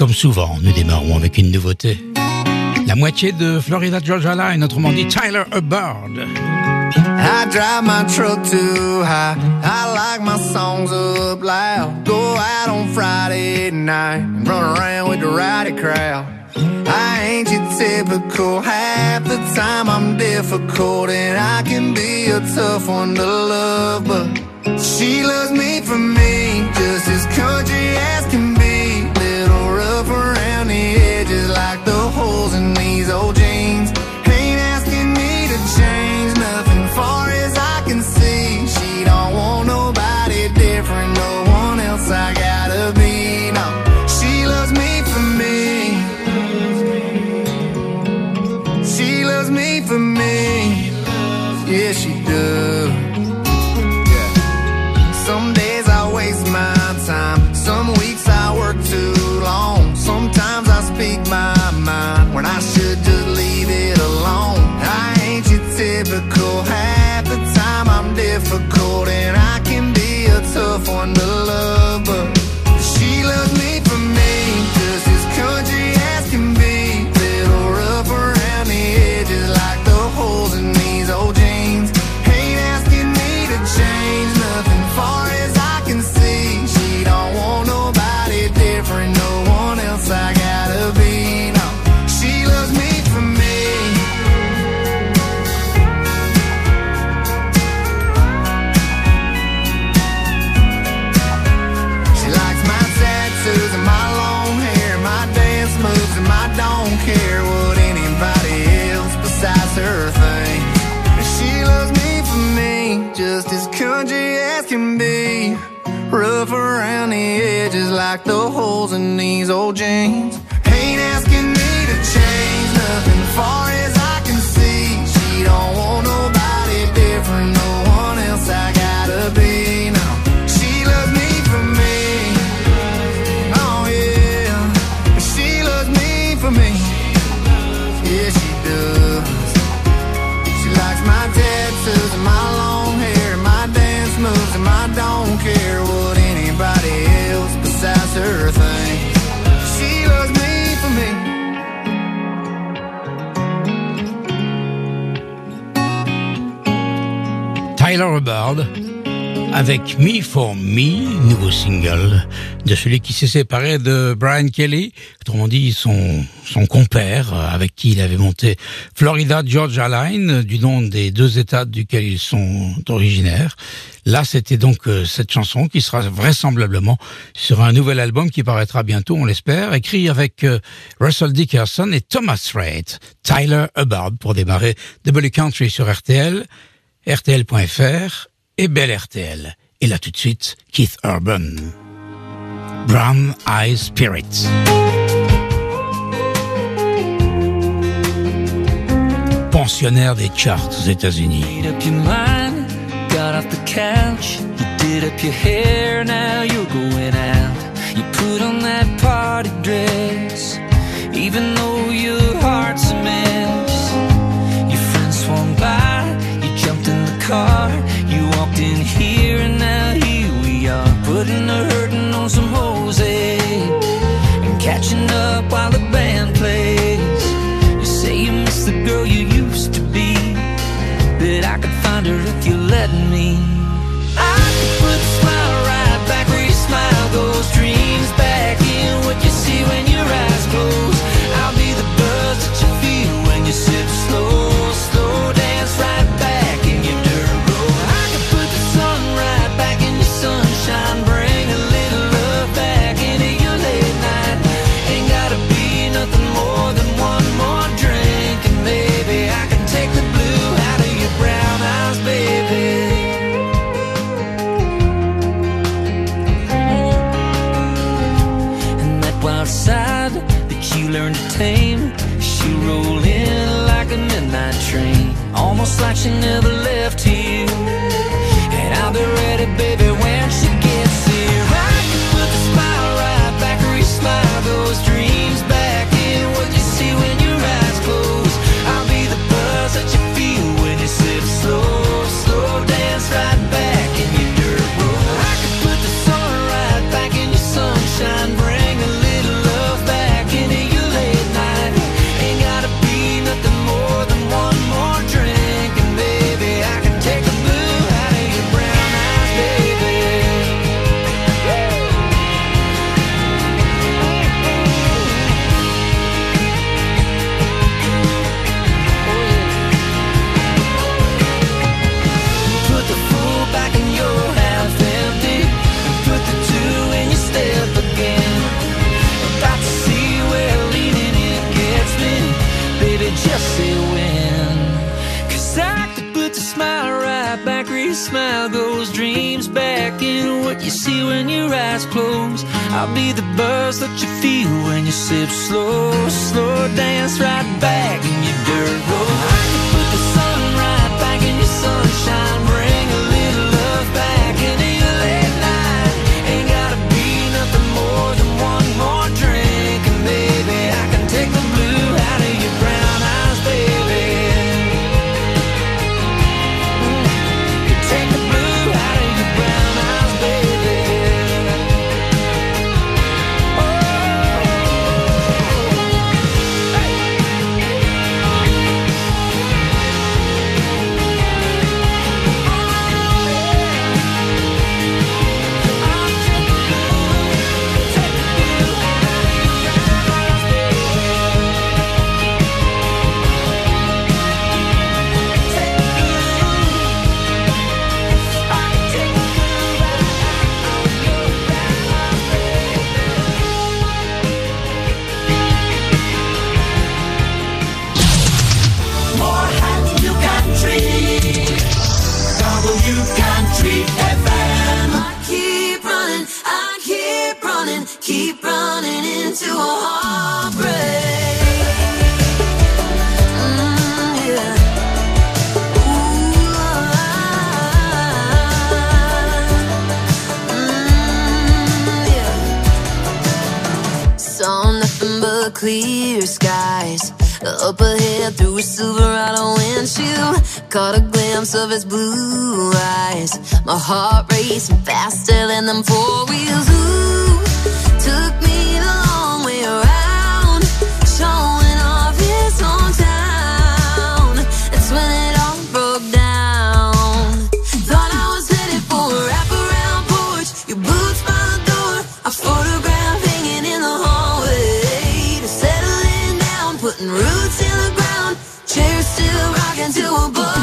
Comme souvent, nous démarrons avec une nouveauté. La moitié de Florida Georgia Line, autrement dit Tyler Hubbard. I drive my truck too high. I like my songs up loud. Go out on Friday night and run around with the rowdy crowd. I ain't your typical. Half the time I'm difficult and I can be a tough one to love, but she loves me for me, just as country as I like the holes in these old jeans. Hubbard avec Me for Me, nouveau single de celui qui s'est séparé de Brian Kelly, autrement dit son, son compère avec qui il avait monté Florida Georgia Line, du nom des deux États duquel ils sont originaires. Là, c'était donc euh, cette chanson qui sera vraisemblablement sur un nouvel album qui paraîtra bientôt, on l'espère, écrit avec euh, Russell Dickerson et Thomas Raitt, Tyler Hubbard pour démarrer Double Country sur RTL, RTL.fr et Belle RTL. Et là tout de suite, Keith Urban. Brown Eye Spirit. Pensionnaire des charts aux États-Unis. Got off the couch, you did up your hair, now you're going out. You put on that party dress, even though your heart's a mess. car. You walked in here and now here we are. Putting a hurting on some Jose. And catching up while the band plays. You say you miss the girl you used to be. But I could find her if you let me. I could put a smile right back where your smile goes. Dreams back she never I'll be the buzz that you feel when you sip slow, slow dance right back. four wheels. Took me the long way around, showing off his hometown. That's when it all broke down. Thought I was headed for a wraparound porch. Your boots by the door, a photograph hanging in the hallway. To settling down, putting roots in the ground. Chairs still rocking to a boy.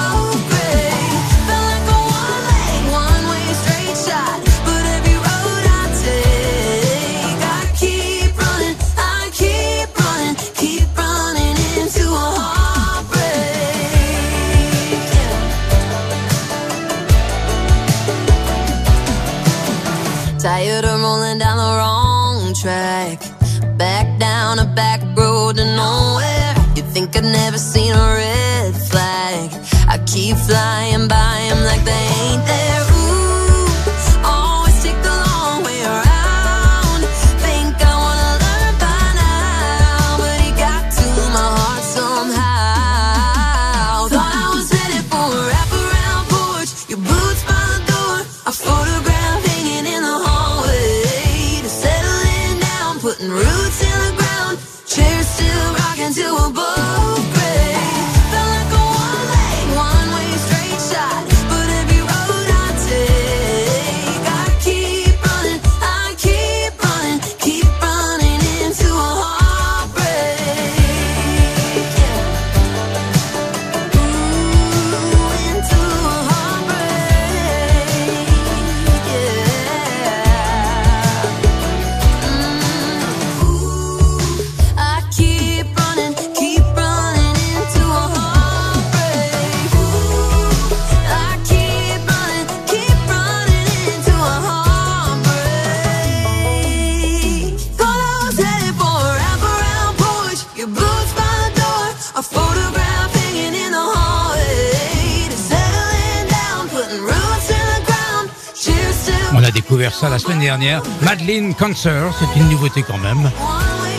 Ça la semaine dernière. Madeline Cancer, c'est une nouveauté quand même.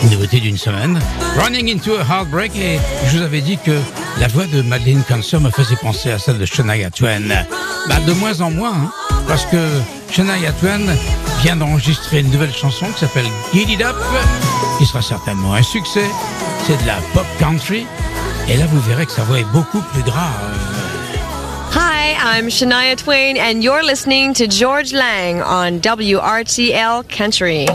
Une nouveauté d'une semaine. Running into a Heartbreak et je vous avais dit que la voix de Madeline Cancer me faisait penser à celle de Shania Twain. Bah, de moins en moins, hein, parce que Shania Twain vient d'enregistrer une nouvelle chanson qui s'appelle It Up, qui sera certainement un succès. C'est de la pop country. Et là, vous verrez que sa voix est beaucoup plus grave. Hi, I'm Shania Twain, and you're listening to Georges Lang on WRTL Country.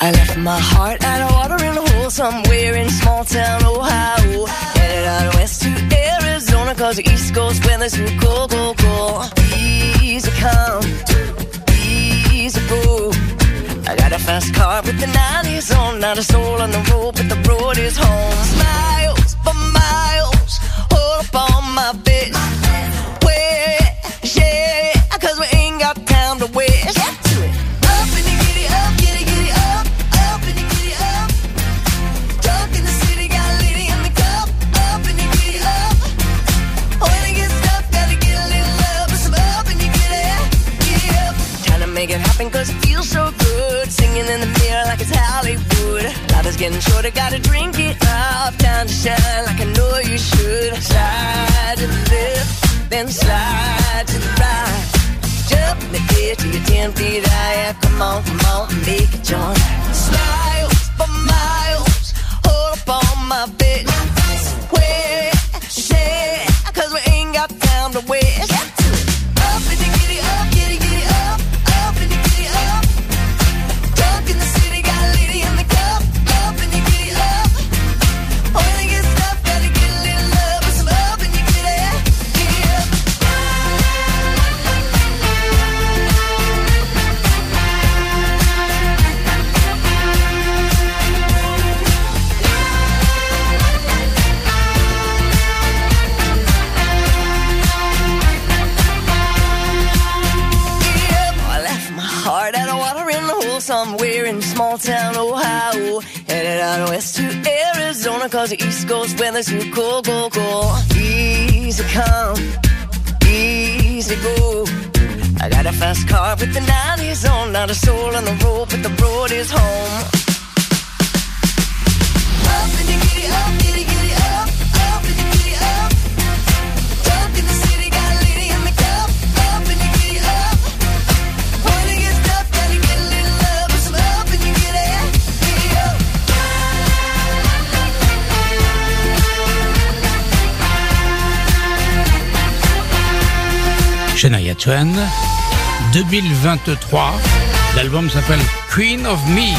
I left my heart at a watering hole somewhere in small town Ohio. Headed out west to Arizona, cause the East Coast weather's too cold, cold, cold. Easy come, easy go. I got a fast car with the 90s on, not a soul on the road, but the road is home. Miles for miles, hold up on my bitch. Where, yeah, cause we ain't got time to waste. Get to it. Up and you get it up, get it, get it up, up and you get it up. Drunk in the city, got a lady in the cup, up and you get it up. When it gets tough, gotta get a little love, but some up and you get it, get it up. Trying to make it happen cause it feels so good. Singing in the mirror like it's Hollywood. Life is getting shorter, gotta drink it up. Time to shine like I know you should. Slide to the left, then slide to the right. Jump in the air till you're 10 feet high. Come on, come on, make it join. Smiles for miles, East Coast weather's too cold, cold, cold. Easy come, easy go. I got a fast car with the 90s on, not a soul on the road Twain, 2023. L'album s'appelle Queen of Me.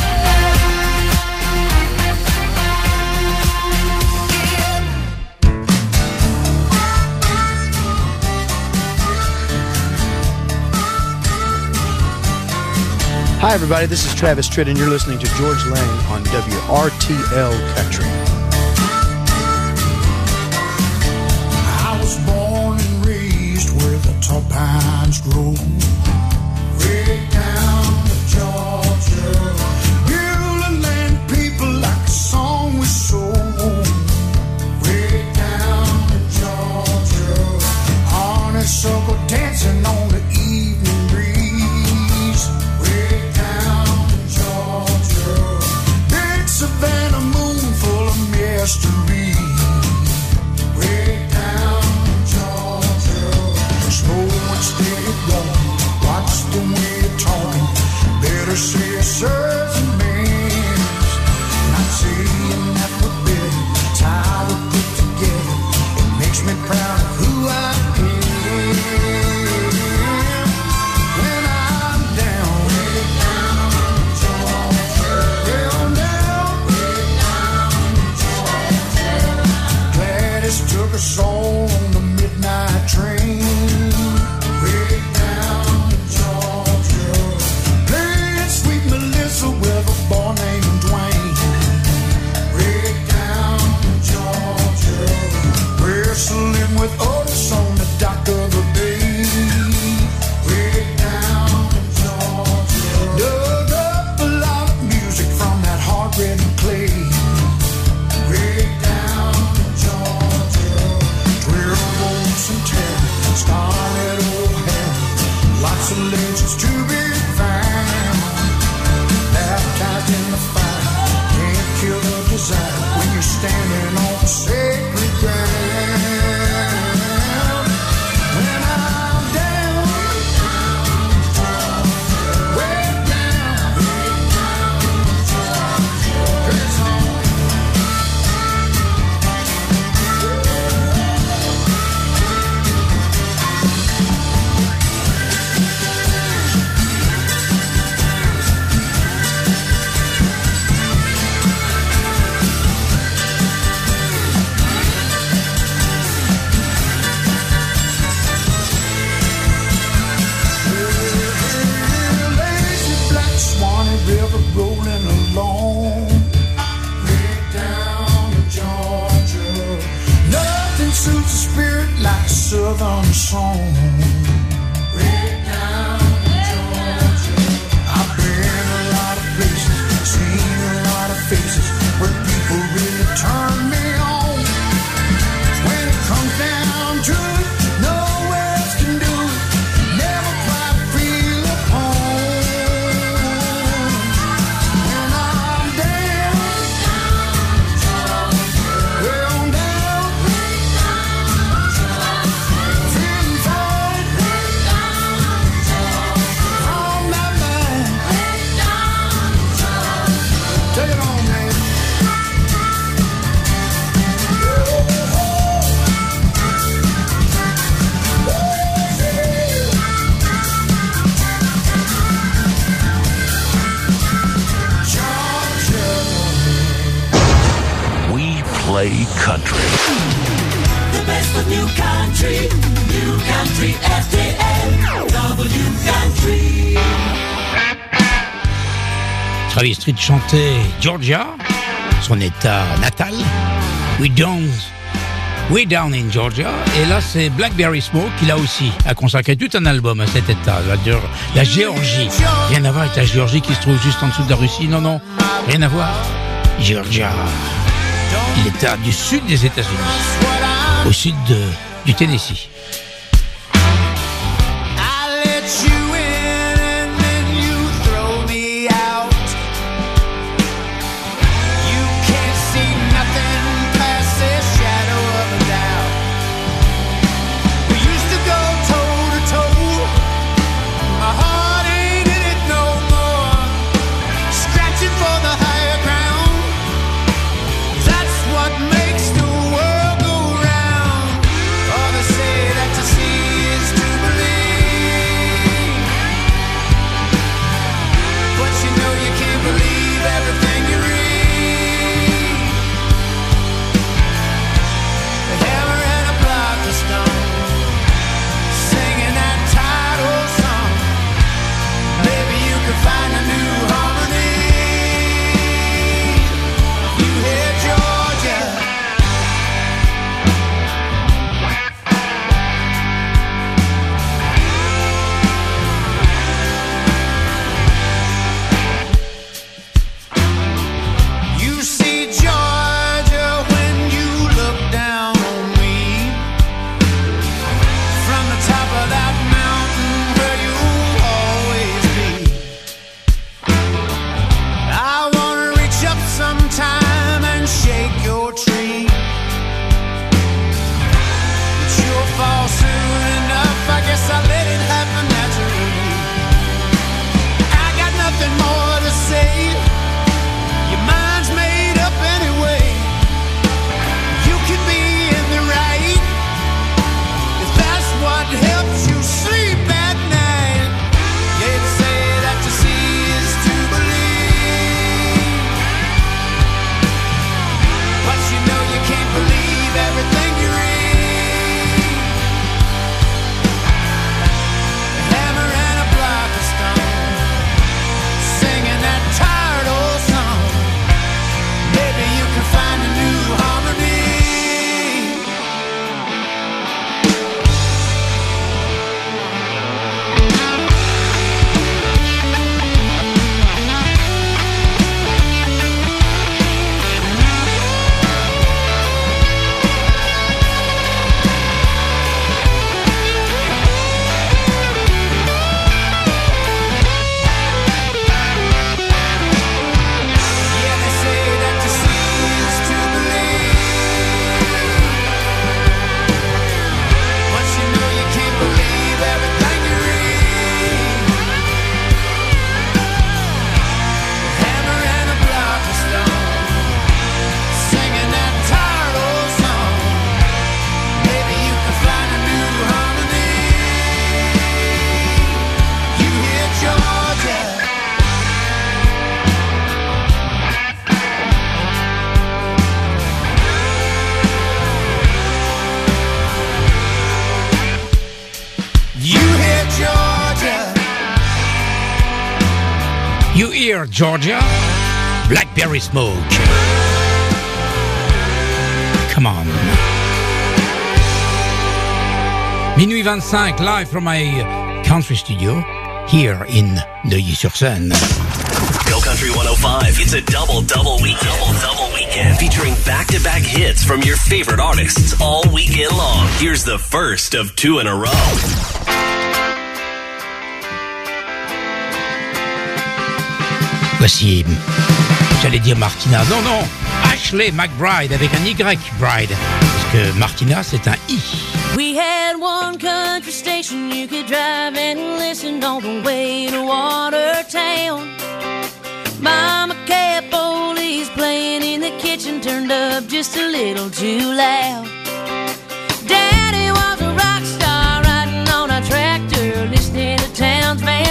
Hi, everybody. This is Travis Tritt, and you're listening to Georges Lang on WRTL Country. Travis Street chantait Georgia, son état natal. We don't. We Down in Georgia, et là c'est Blackberry Smoke qui là aussi a consacré tout un album à cet état, la, la Géorgie. Rien à voir avec la Géorgie qui se trouve juste en dessous de la Russie, non, non, rien à voir. Georgia, l'état du sud des États-Unis au sud du Tennessee. Georgia. Blackberry Smoke. Come on. Minuit 25, live from my country studio here in Neuilly-sur-Seine. Go Country 105. It's a double double weekend. Double double weekend featuring back-to-back hits from your favorite artists all weekend long. Here's the first of two in a row. Voici, j'allais dire Martina. Non, non, Ashley McBride avec un Y Bride. Parce que Martina, c'est un I. We had one country station you could drive and listen on the way to Watertown. Mama kept oldies playing in the kitchen, turned up just a little too loud. Daddy was a rock star riding on a tractor, listening to Townsman's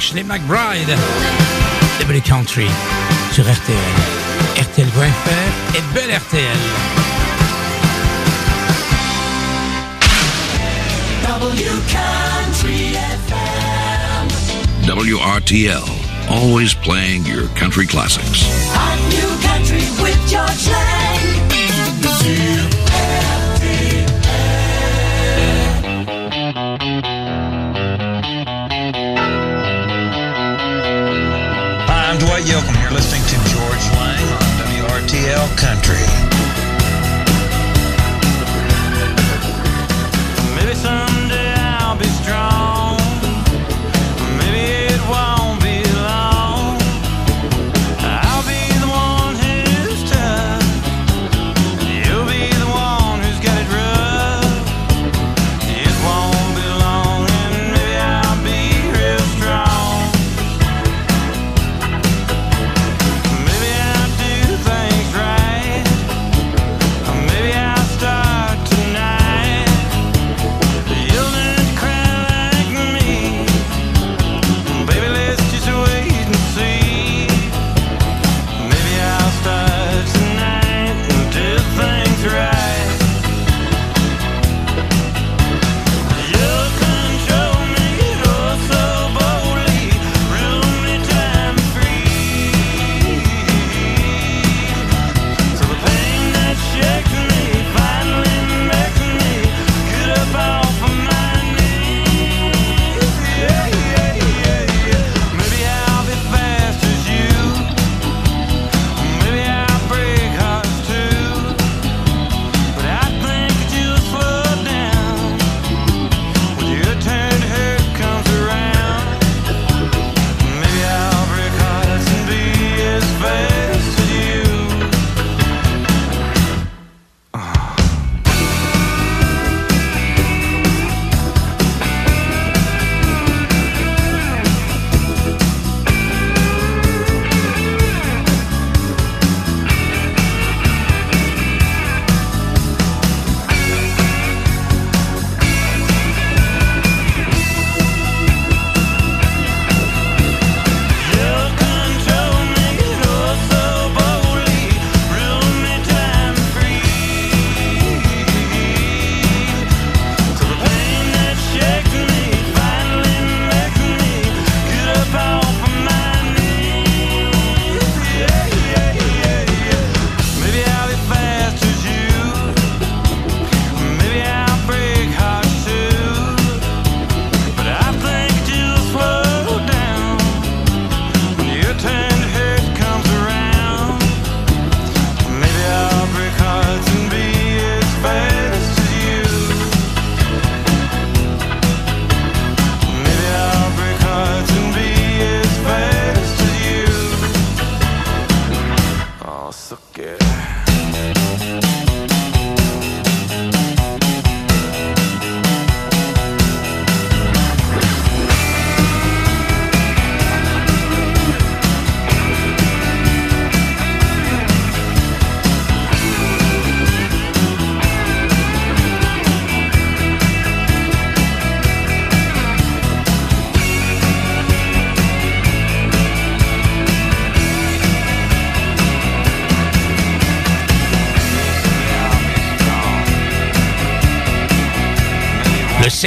Ashley McBryde. W Country sur RTL. RTL.fr et Belle RTL. FM. WRTL, always playing your country classics. Hot new country with George Lang. I'm Dwight You're listening to Georges Lang on WRTL Country.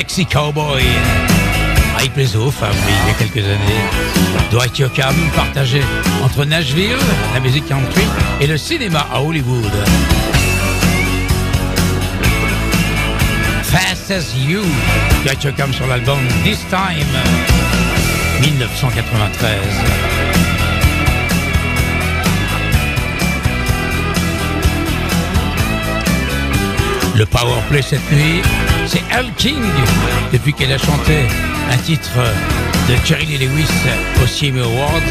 Sexy Cowboy. Ah, il plaisait il y a quelques années. Dwight Yoakam partagé entre Nashville, la musique country, et le cinéma à Hollywood. Fast as You, Dwight Yoakam sur l'album This Time, 1993. le powerplay cette nuit c'est Al King, depuis qu'elle a chanté un titre de Jerry Lee Lewis au CMA Awards.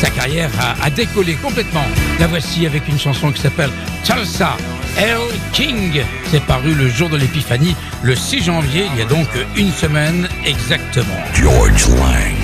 Sa carrière a, décollé complètement. La voici avec une chanson qui s'appelle Salsa. Al King, c'est paru le jour de l'épiphanie, le 6 janvier, il y a donc une semaine exactement. George Lang.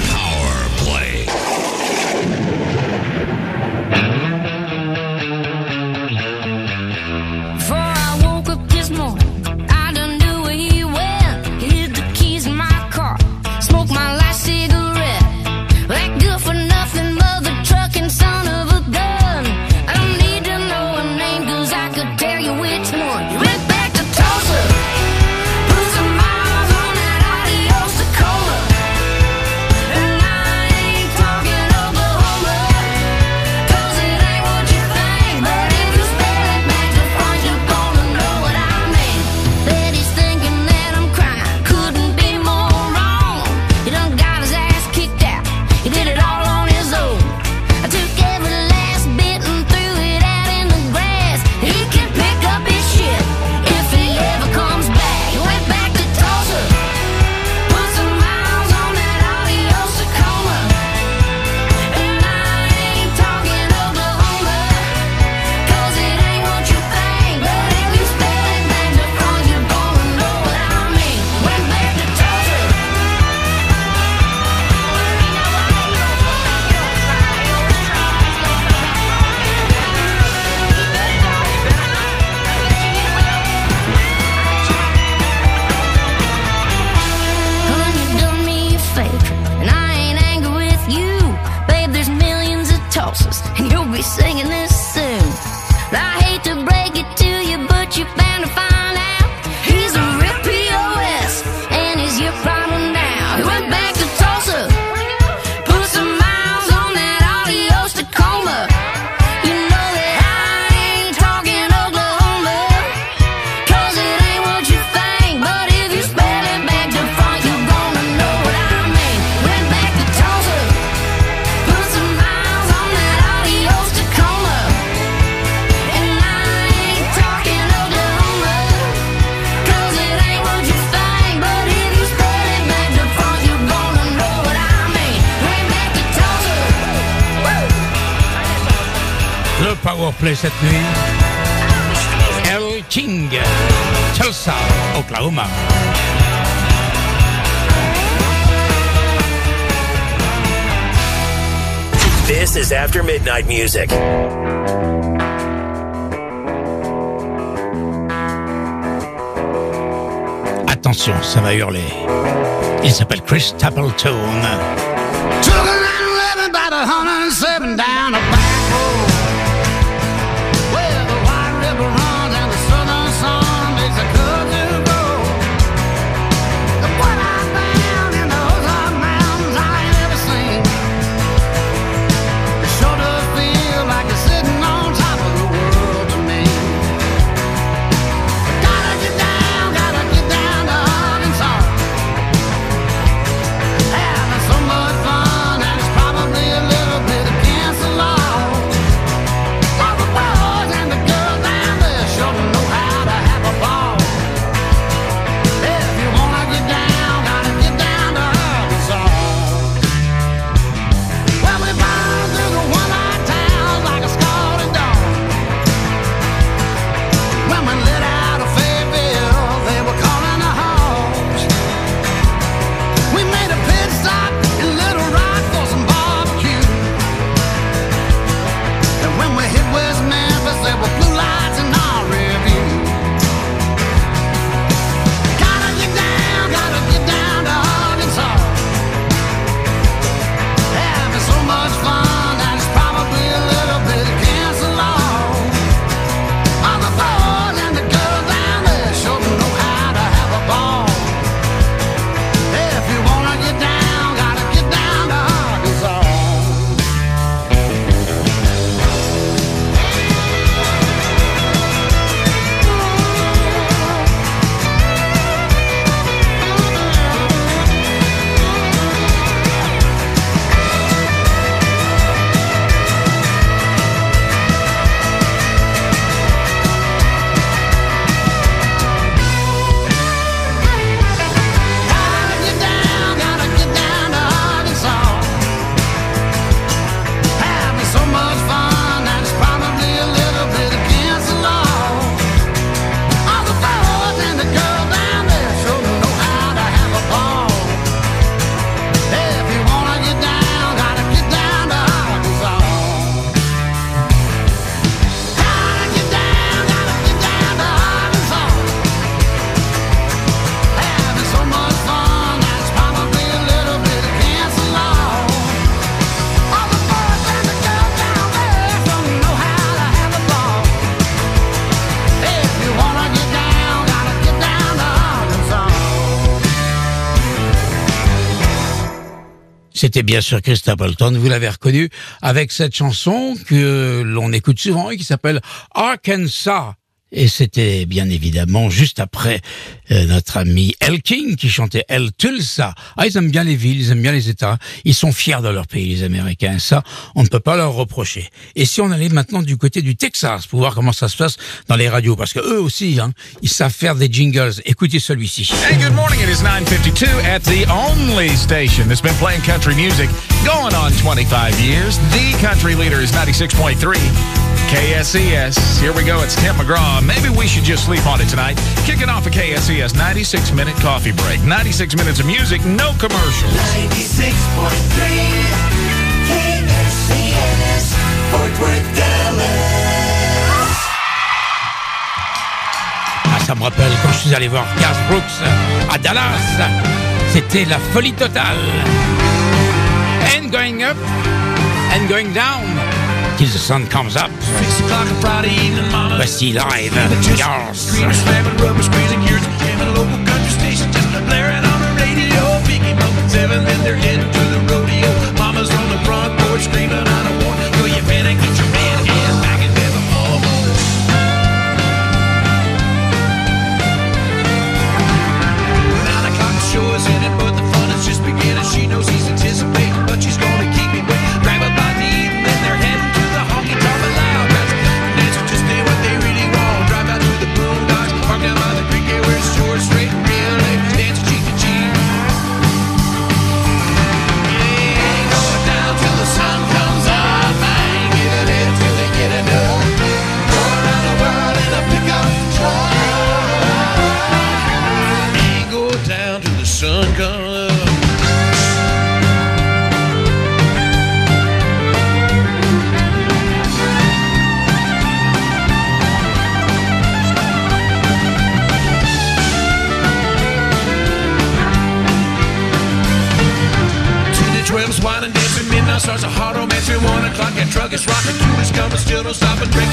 cette nuit. King, Tulsa, Oklahoma. This is After Midnight Music. Attention, ça va hurler. Il s'appelle Chris Stapleton. Bien sûr Chris Stapleton, vous l'avez reconnu, avec cette chanson que l'on écoute souvent et qui s'appelle Arkansas. Et c'était bien évidemment juste après euh, notre ami El King qui chantait El Tulsa. Ah, ils aiment bien les villes, ils aiment bien les États. Ils sont fiers de leur pays, les Américains. Ça, on ne peut pas leur reprocher. Et si on allait maintenant du côté du Texas pour voir comment ça se passe dans les radios, parce que eux aussi, hein, ils savent faire des jingles. Écoutez celui-ci. Hey, good morning. It is 9:52 at the only station that's been playing country music going on 25 years. The country leader is 96.3 KSCS. Here we go. It's Tim McGraw. Maybe we should just sleep on it tonight. Kicking off a KSCS 96 minute coffee break. 96 minutes of music, no commercials. 96.3 KSCS Fort Worth, Dallas. Ah, ça me rappelle quand je suis allé voir Garth Brooks à Dallas. C'était la folie totale. And going up and going down till the sun comes up. Voici live Garth. Starts a hard romance. At one o'clock, that truck is rocking. Is coming, still don't stop. And break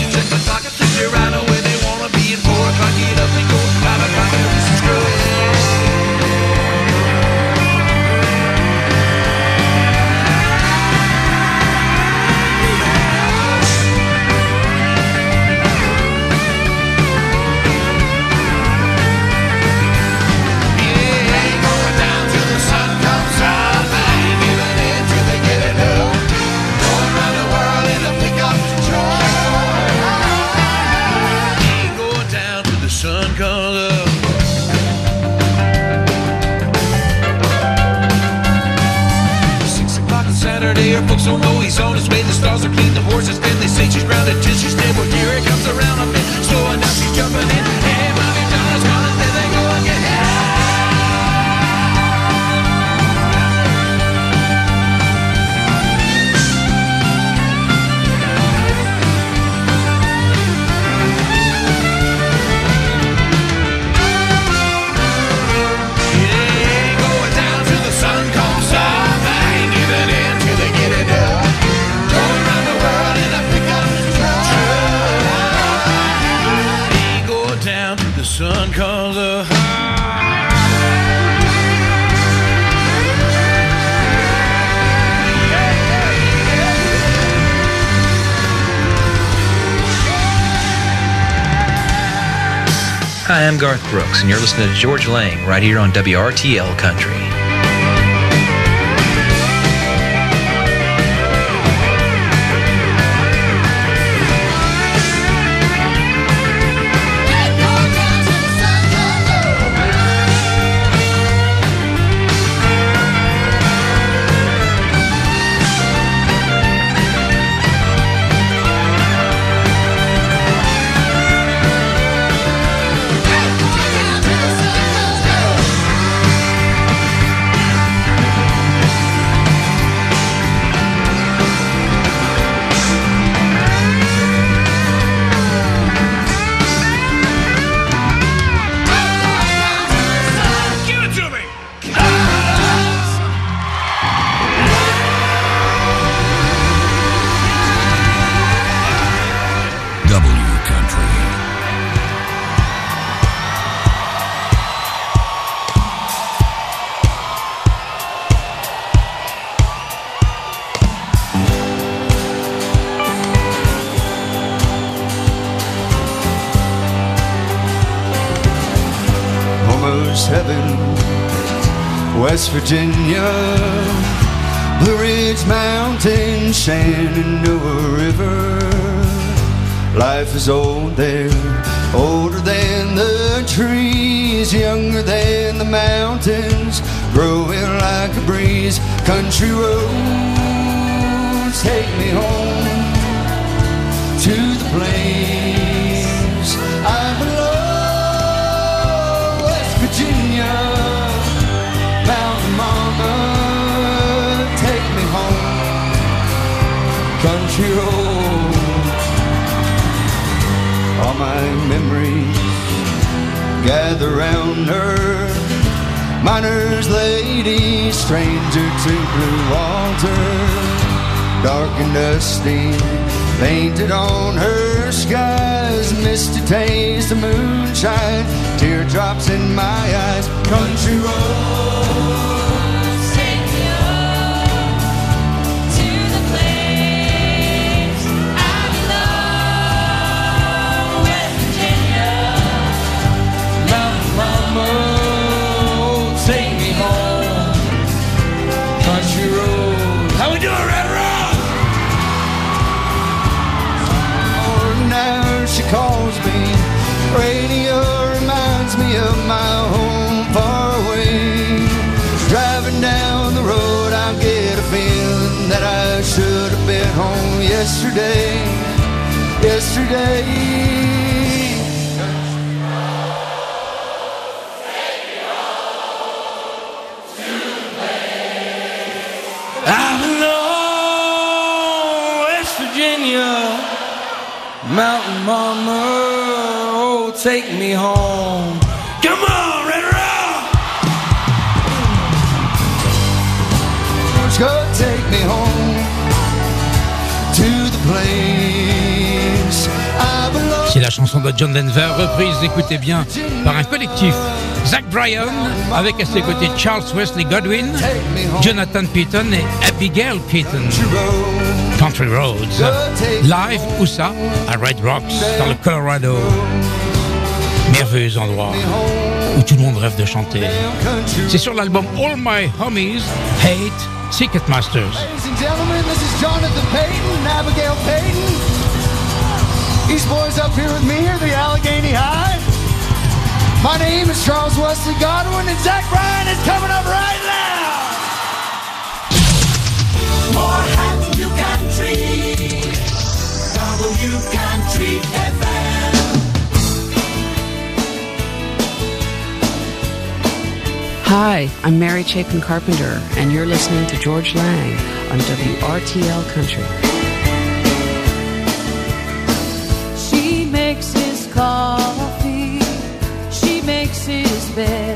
Garth Brooks, and you're listening to Georges Lang right here on WRTL Country. Is old memories gather round her. Miner's lady, stranger to Blue Water, dark and dusty, painted on her skies, misty taste of moonshine, teardrops in my eyes, country roads yesterday. Yesterday. I belong West Virginia, Mountain Mama, oh take me home. C'est la chanson de John Denver, reprise, écoutez bien, par un collectif. Zach Bryan, avec à ses côtés Charles Wesley Godwin, Jonathan Payton et Abigail Payton. Country Roads. Live, où À Red Rocks, dans le Colorado. Merveilleux endroit où tout le monde rêve de chanter. C'est sur l'album All My Homies Hate Ticketmasters. Ladies These boys up here with me here, the Allegheny High. My name is Charles Wesley Godwin, and Zach Bryan is coming up right now. More Happy Country. W Country FM. Hi, I'm Mary Chapin Carpenter, and you're listening to Georges Lang on WRTL Country. ver.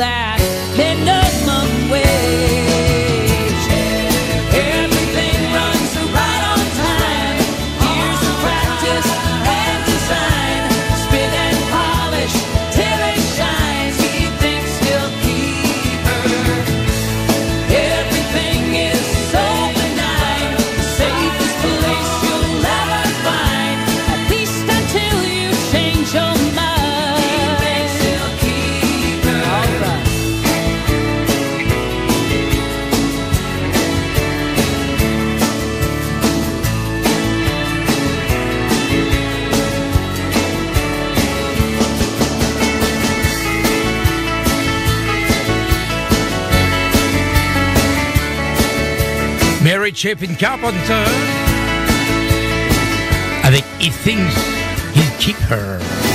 At minimum Chapin Carpenter avec He Thinks He'll Keep Her.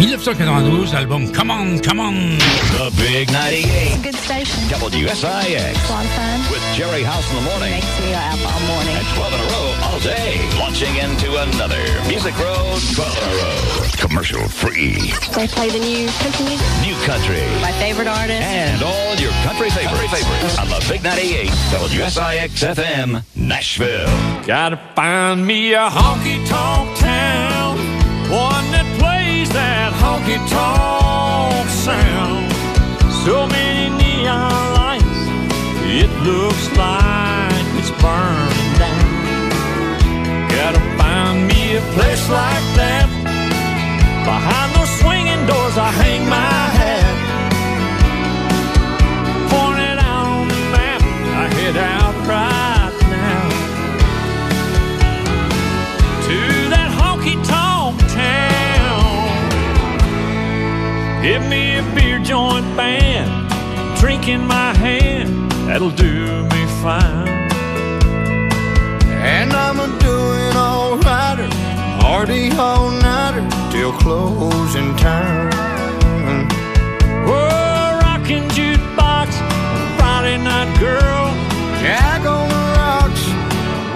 1992, album Come On, Come On. The Big 98. Good station. WSIX. A lot of fun. With Gerry House in the morning. Makes me up all morning. And 12 in a row all day. Launching into another Music Road 12 in a row. Commercial free. They play the new country music. New country. My favorite artist. And all your country favorites. Country favorites. On the Big 98. WSIX FM, Nashville. Gotta find me a honky tonk town, one that plays that honky tonk sound. So many neon lights, it looks like it's burning down. Gotta find me a place like that. Behind those that'll do me fine. And I'm a doing alrighter, party all nighter till closing time. Oh, rockin' jukebox, Friday night girl, Jack on the rocks,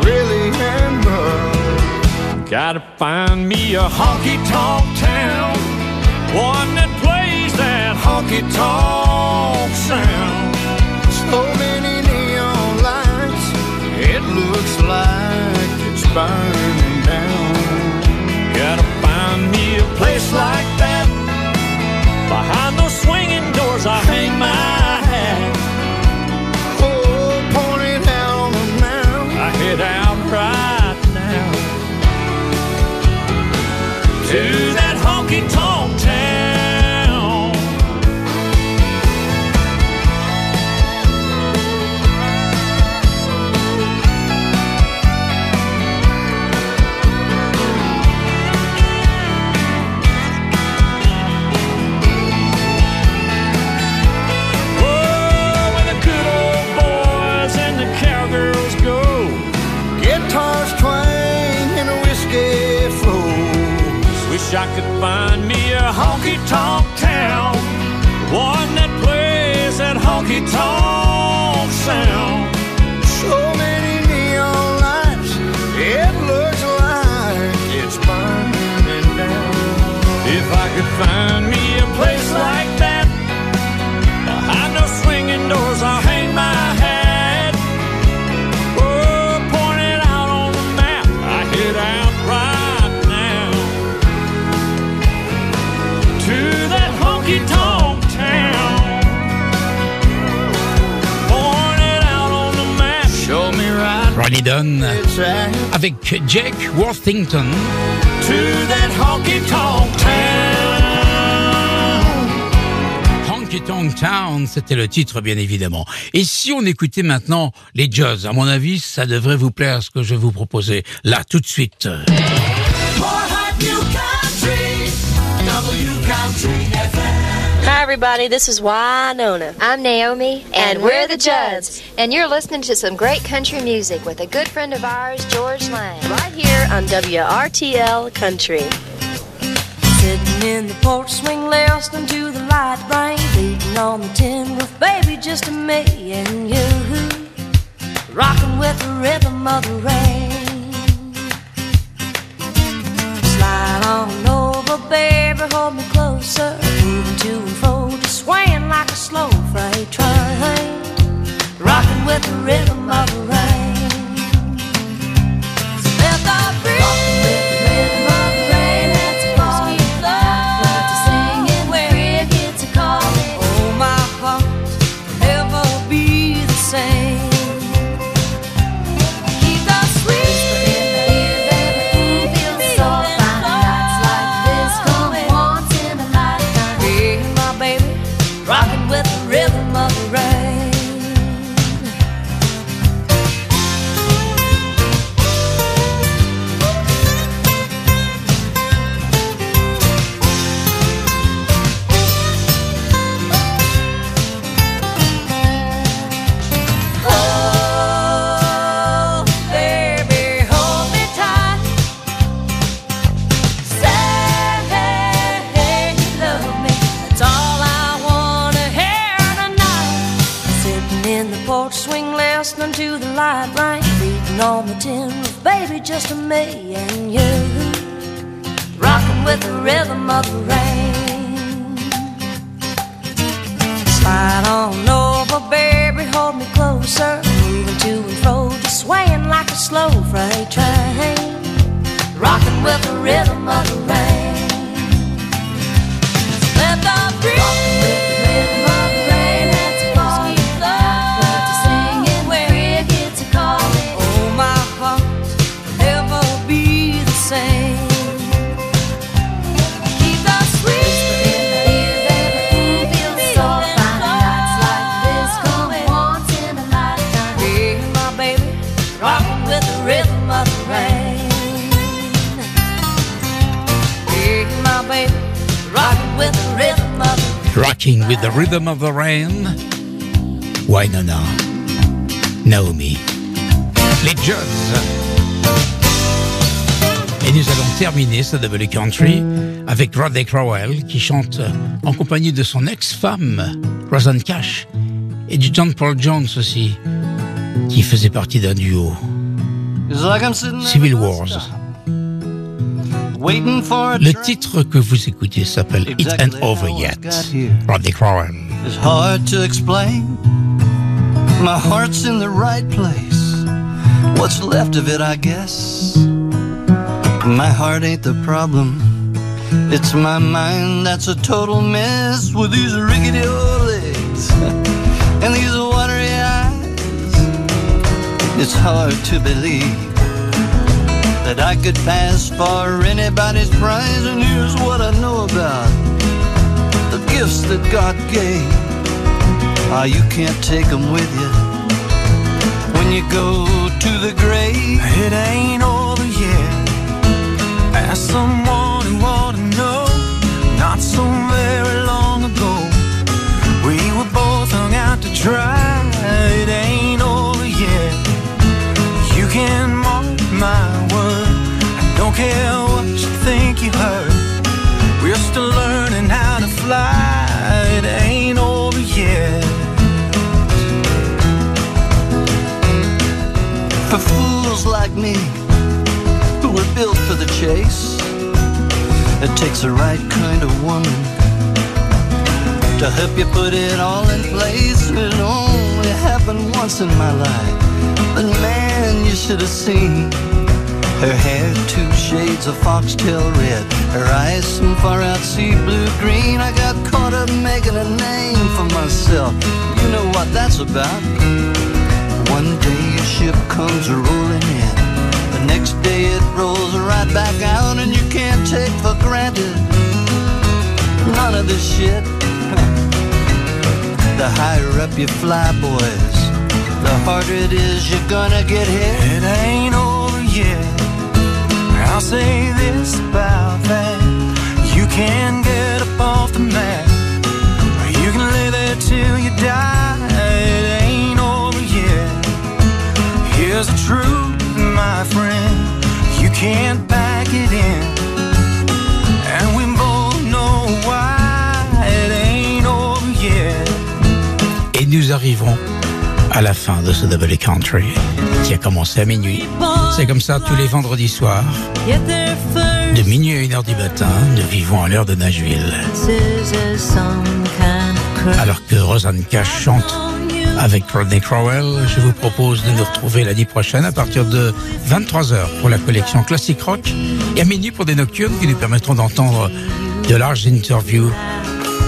Willie and Merle. Gotta find me a honky tonk town, one that plays that honky tonk sound. Burning down. Gotta find me a place like that. Behind those swinging doors, I hang my hat. Oh, point it out on the map. I head out right now to that honky tonk honky tonk town, one that plays that honky tonk avec Jake Worthington. honky tonk town. C'était le titre bien évidemment. Et si on écoutait maintenant les jazz, à mon avis, ça devrait vous plaire ce que je vais vous proposer là tout de suite. More hot new country. W Country FM. Hi, everybody. This is Wynonna. I'm Naomi, And we're the Judds. And you're listening to some great country music with a good friend of ours, Georges Lang. Right here on WRTL Country. Sitting in the porch swing, listening to the light rain beating on the tin roof, baby, just me and you, rocking with the rhythm of the rain. Slide on over, baby, hold me closer. The rhythm of the rain. Just a me Rhythm of the Rain. Wynonna. Naomi. Les Judds. Et nous allons terminer ce double country avec Rodney Crowell qui chante en compagnie de son ex-femme, Rosanne Cash, et du John Paul Jones aussi, qui faisait partie d'un duo. Civil Wars. Waiting for a Le titre que vous écoutez s'appelle It Ain't Over Yet. Rodney Crowell. It's hard to explain. My heart's in the right place. What's left of it, I guess. My heart ain't the problem. It's my mind that's a total mess with these rickety old legs and these watery eyes. It's hard to believe that I could pass for anybody's prize. And here's what I know about the gifts that God gave. Ah, you can't take them with you when you go to the grave. It ain't over yet. Ask someone who ought to know. Not so very long ago, we were both hung out to dry. You heard. We're still learning how to fly. It ain't over yet. For fools like me, who were built for the chase, it takes the right kind of woman to help you put it all in place. It only happened once in my life, but man, you should have seen. Her hair two shades of foxtail red, her eyes some far out sea blue green. I got caught up making a name for myself. You know what that's about. One day a ship comes rolling in, the next day it rolls right back out, and you can't take for granted none of this shit. The higher up you fly, boys, the harder it is you're gonna get hit. It ain't over yet. I'll say this about that. You can get up off the mat. You can lay there till you die. It ain't over yet. Here's the truth, my friend. You can't back it in. And we both know why it ain't over yet. Et nous arrivons à la fin de ce Double Country qui a commencé à minuit. C'est comme ça tous les vendredis soirs. De minuit à 1h du matin, nous vivons à l'heure de Nashville. Alors que Rosanne Cash chante avec Rodney Crowell, je vous propose de nous retrouver l'année prochaine à partir de 23h pour la collection Classic Rock et à minuit pour des nocturnes qui nous permettront d'entendre de larges interviews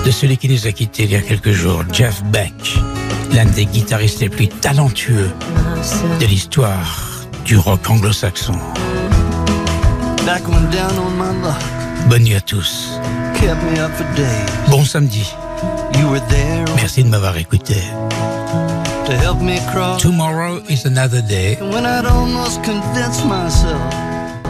de celui qui nous a quittés il y a quelques jours, Jeff Beck, l'un des guitaristes les plus talentueux de l'histoire du rock anglo-saxon. Bonne nuit à tous. Bon samedi. Merci de m'avoir écouté. Tomorrow is another day.